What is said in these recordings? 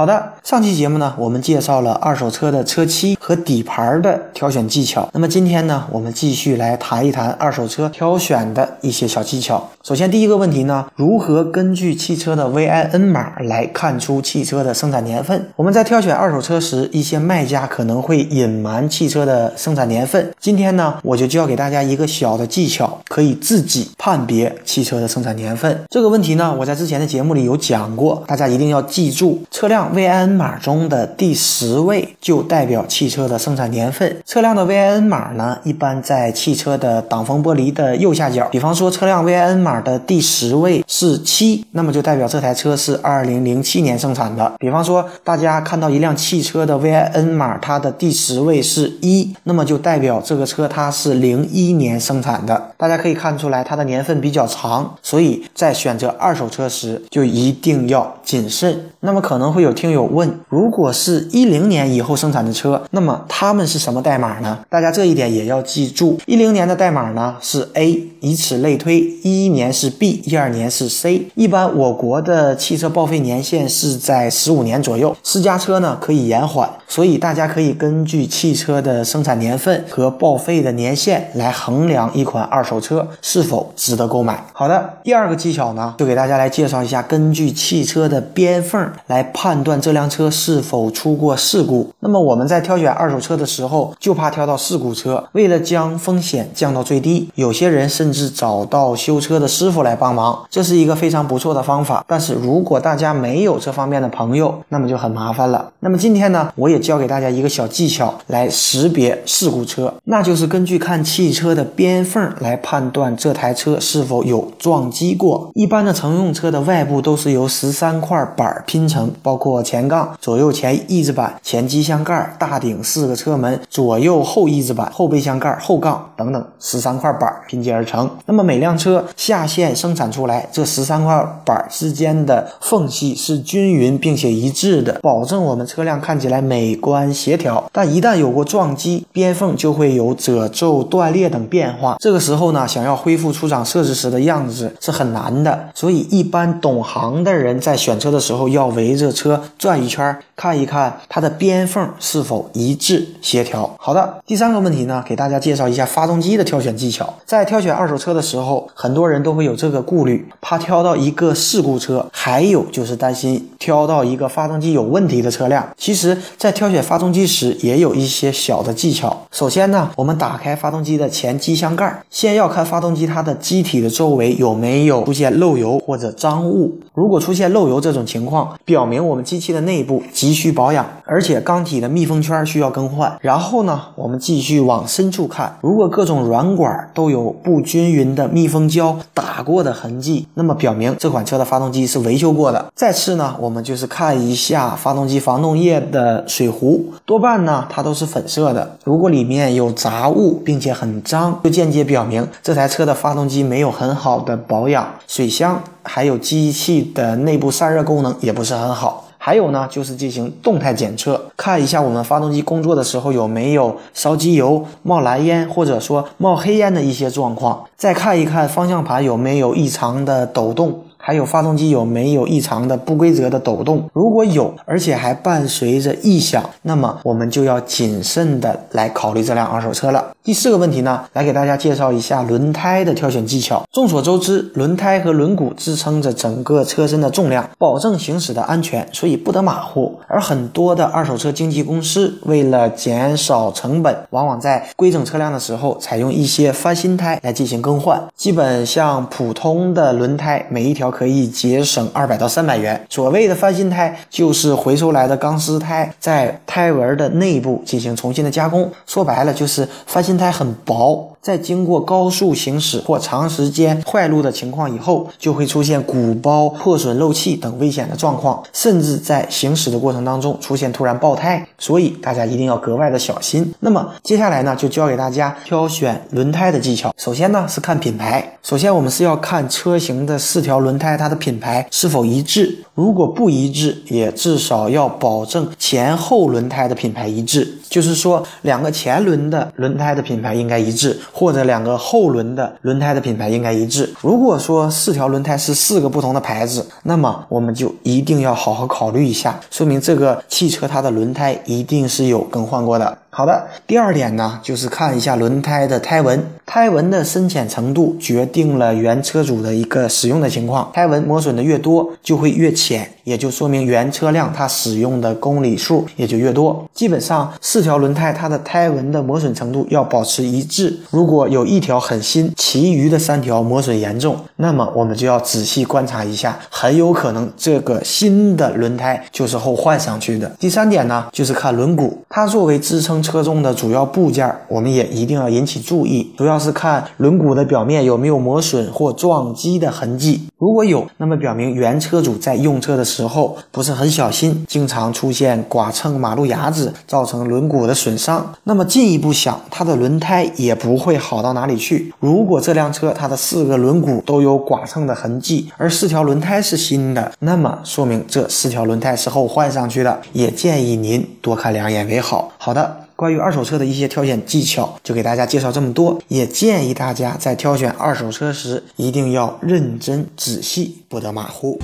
好的，上期节目呢，我们介绍了二手车的车漆和底盘的挑选技巧。那么今天呢，我们继续来谈一谈二手车挑选的一些小技巧。首先，第一个问题呢，如何根据汽车的 VIN 码来看出汽车的生产年份？我们在挑选二手车时，一些卖家可能会隐瞒汽车的生产年份。今天呢，我就教给大家一个小的技巧，可以自己判别汽车的生产年份。这个问题呢，我在之前的节目里有讲过，大家一定要记住车辆。VIN 码中的第十位就代表汽车的生产年份。车辆的 VIN 码呢，一般在汽车的挡风玻璃的右下角。比方说，车辆 VIN 码的第十位是七，那么就代表这台车是二零零七年生产的。比方说，大家看到一辆汽车的 VIN 码，它的第十位是一，那么就代表这个车它是零一年生产的。大家可以看出来，它的年份比较长，所以在选择二手车时就一定要谨慎。那么可能会有。有听友问：如果是一零年以后生产的车，那么他们是什么代码呢？大家这一点也要记住。一零年的代码呢是 A，以此类推，一一年是 B，一二年是 C。一般我国的汽车报废年限是在十五年左右，私家车呢可以延缓，所以大家可以根据汽车的生产年份和报废的年限来衡量一款二手车是否值得购买。好的，第二个技巧呢，就给大家来介绍一下，根据汽车的边缝来判断。这辆车是否出过事故？那么我们在挑选二手车的时候，就怕挑到事故车。为了将风险降到最低，有些人甚至找到修车的师傅来帮忙，这是一个非常不错的方法。但是如果大家没有这方面的朋友，那么就很麻烦了。那么今天呢，我也教给大家一个小技巧来识别事故车，那就是根据看汽车的边缝来判断这台车是否有撞击过。一般的乘用车的外部都是由十三块板拼成，包括。左前杠、左右前翼子板、前机箱盖、大顶四个车门、左右后翼子板、后备箱盖、后杠等等十三块板拼接而成。那么每辆车下线生产出来，这十三块板之间的缝隙是均匀并且一致的，保证我们车辆看起来美观协调。但一旦有过撞击，边缝就会有褶皱、断裂等变化。这个时候呢，想要恢复出厂设置时的样子是很难的。所以一般懂行的人在选车的时候要围着车。转一圈，看一看它的边缝是否一致协调。好的，第三个问题呢，给大家介绍一下发动机的挑选技巧。在挑选二手车的时候，很多人都会有这个顾虑，怕挑到一个事故车，还有就是担心挑到一个发动机有问题的车辆。其实，在挑选发动机时，也有一些小的技巧。首先呢，我们打开发动机的前机箱盖，先要看发动机它的机体的周围有没有出现漏油或者脏物。如果出现漏油这种情况，表明我们机器的内部急需保养，而且缸体的密封圈需要更换。然后呢，我们继续往深处看，如果各种软管都有不均匀的密封胶打过的痕迹，那么表明这款车的发动机是维修过的。再次呢，我们就是看一下发动机防冻液的水壶，多半呢它都是粉色的。如果里面有杂物并且很脏，就间接表明这台车的发动机没有很好的保养。水箱还有机器的内部散热功能也不是很好。还有呢，就是进行动态检测，看一下我们发动机工作的时候有没有烧机油、冒蓝烟或者说冒黑烟的一些状况，再看一看方向盘有没有异常的抖动。还有发动机有没有异常的不规则的抖动？如果有，而且还伴随着异响，那么我们就要谨慎的来考虑这辆二手车了。第四个问题呢，来给大家介绍一下轮胎的挑选技巧。众所周知，轮胎和轮毂支撑着整个车身的重量，保证行驶的安全，所以不得马虎。而很多的二手车经纪公司为了减少成本，往往在规整车辆的时候采用一些翻新胎来进行更换。基本像普通的轮胎，每一条。可以节省二百到三百元。所谓的翻新胎，就是回收来的钢丝胎，在胎纹的内部进行重新的加工。说白了，就是翻新胎很薄，在经过高速行驶或长时间坏路的情况以后，就会出现鼓包、破损、漏气等危险的状况，甚至在行驶的过程当中出现突然爆胎，所以大家一定要格外的小心。那么接下来呢，就教给大家挑选轮胎的技巧。首先呢是看品牌，首先我们是要看车型的四条轮胎它的品牌是否一致，如果不一致，也至少要保证前后轮胎的品牌一致。就是说，两个前轮的轮胎的品牌应该一致，或者两个后轮的轮胎的品牌应该一致。如果说四条轮胎是四个不同的牌子，那么我们就一定要好好考虑一下，说明这个汽车它的轮胎一定是有更换过的。好的，第二点呢，就是看一下轮胎的胎纹，胎纹的深浅程度决定了原车主的一个使用的情况。胎纹磨损的越多，就会越浅，也就说明原车辆它使用的公里数也就越多。基本上四条轮胎它的胎纹的磨损程度要保持一致。如果有一条很新，其余的三条磨损严重，那么我们就要仔细观察一下，很有可能这个新的轮胎就是后换上去的。第三点呢，就是看轮毂，它作为支撑。车中的主要部件，我们也一定要引起注意，主要是看轮毂的表面有没有磨损或撞击的痕迹。如果有，那么表明原车主在用车的时候不是很小心，经常出现剐蹭马路牙子，造成轮毂的损伤。那么进一步想，它的轮胎也不会好到哪里去。如果这辆车它的四个轮毂都有剐蹭的痕迹，而四条轮胎是新的，那么说明这四条轮胎是后换上去的。也建议您多看两眼为好。好的。关于二手车的一些挑选技巧，就给大家介绍这么多。也建议大家在挑选二手车时，一定要认真仔细，不得马虎。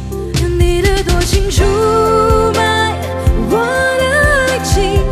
你的多清楚我的爱情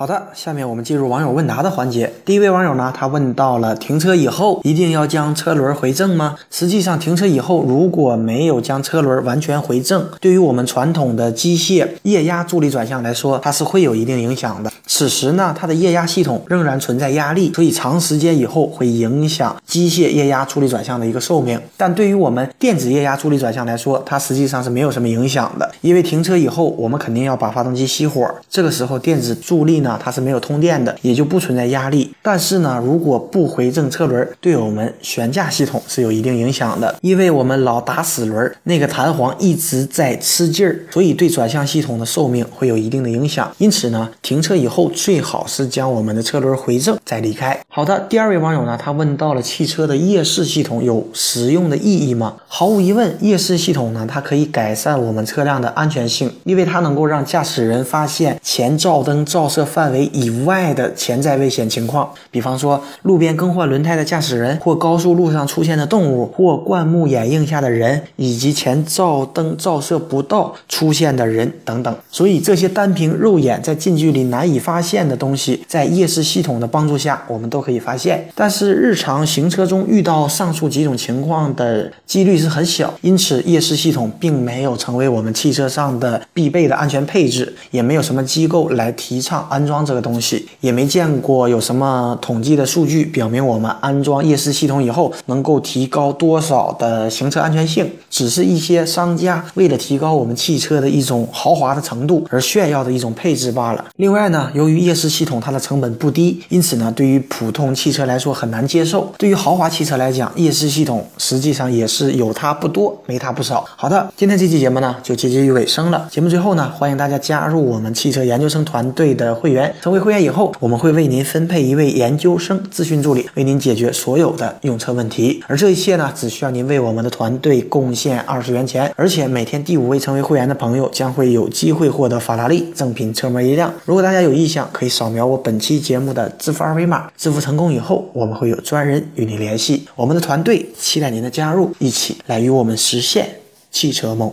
好的，下面我们进入网友问答的环节。第一位网友呢，他问到了停车以后一定要将车轮回正吗？实际上，停车以后如果没有将车轮完全回正，对于我们传统的机械液压助力转向来说，它是会有一定影响的。此时呢，它的液压系统仍然存在压力，所以长时间以后会影响机械液压助力转向的一个寿命。但对于我们电子液压助力转向来说，它实际上是没有什么影响的，因为停车以后我们肯定要把发动机熄火，这个时候电子助力呢。它是没有通电的，也就不存在压力。但是呢，如果不回正车轮，对我们悬架系统是有一定影响的，因为我们老打死轮，那个弹簧一直在吃劲儿，所以对转向系统的寿命会有一定的影响。因此呢，停车以后最好是将我们的车轮回正再离开。好的，第二位网友呢，他问到了汽车的夜视系统有实用的意义吗？毫无疑问，夜视系统呢，它可以改善我们车辆的安全性，因为它能够让驾驶人发现前照灯照射范。范围以外的潜在危险情况，比方说路边更换轮胎的驾驶人，或高速路上出现的动物，或灌木掩映下的人，以及前照灯照射不到出现的人等等。所以这些单凭肉眼在近距离难以发现的东西，在夜视系统的帮助下，我们都可以发现。但是日常行车中遇到上述几种情况的几率是很小，因此夜视系统并没有成为我们汽车上的必备的安全配置，也没有什么机构来提倡安。装这个东西也没见过有什么统计的数据表明我们安装夜视系统以后能够提高多少的行车安全性，只是一些商家为了提高我们汽车的一种豪华的程度而炫耀的一种配置罢了。另外呢，由于夜视系统它的成本不低，因此呢，对于普通汽车来说很难接受。对于豪华汽车来讲，夜视系统实际上也是有它不多，没它不少。好的，今天这期节目呢就接近于尾声了。节目最后呢，欢迎大家加入我们汽车研究生团队的会员。成为会员以后，我们会为您分配一位研究生咨询助理，为您解决所有的用车问题。而这一切呢，只需要您为我们的团队贡献二十元钱，而且每天第五位成为会员的朋友将会有机会获得法拉利正品车模一辆。如果大家有意向，可以扫描我本期节目的支付二维码，支付成功以后，我们会有专人与您联系。我们的团队期待您的加入，一起来与我们实现汽车梦。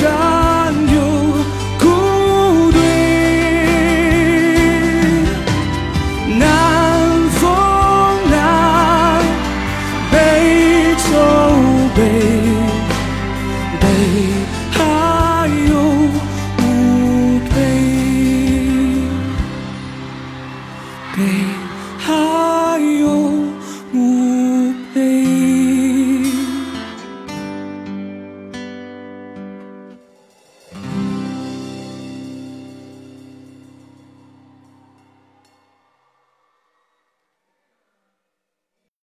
山有孤堆，南风南，北酒北，北。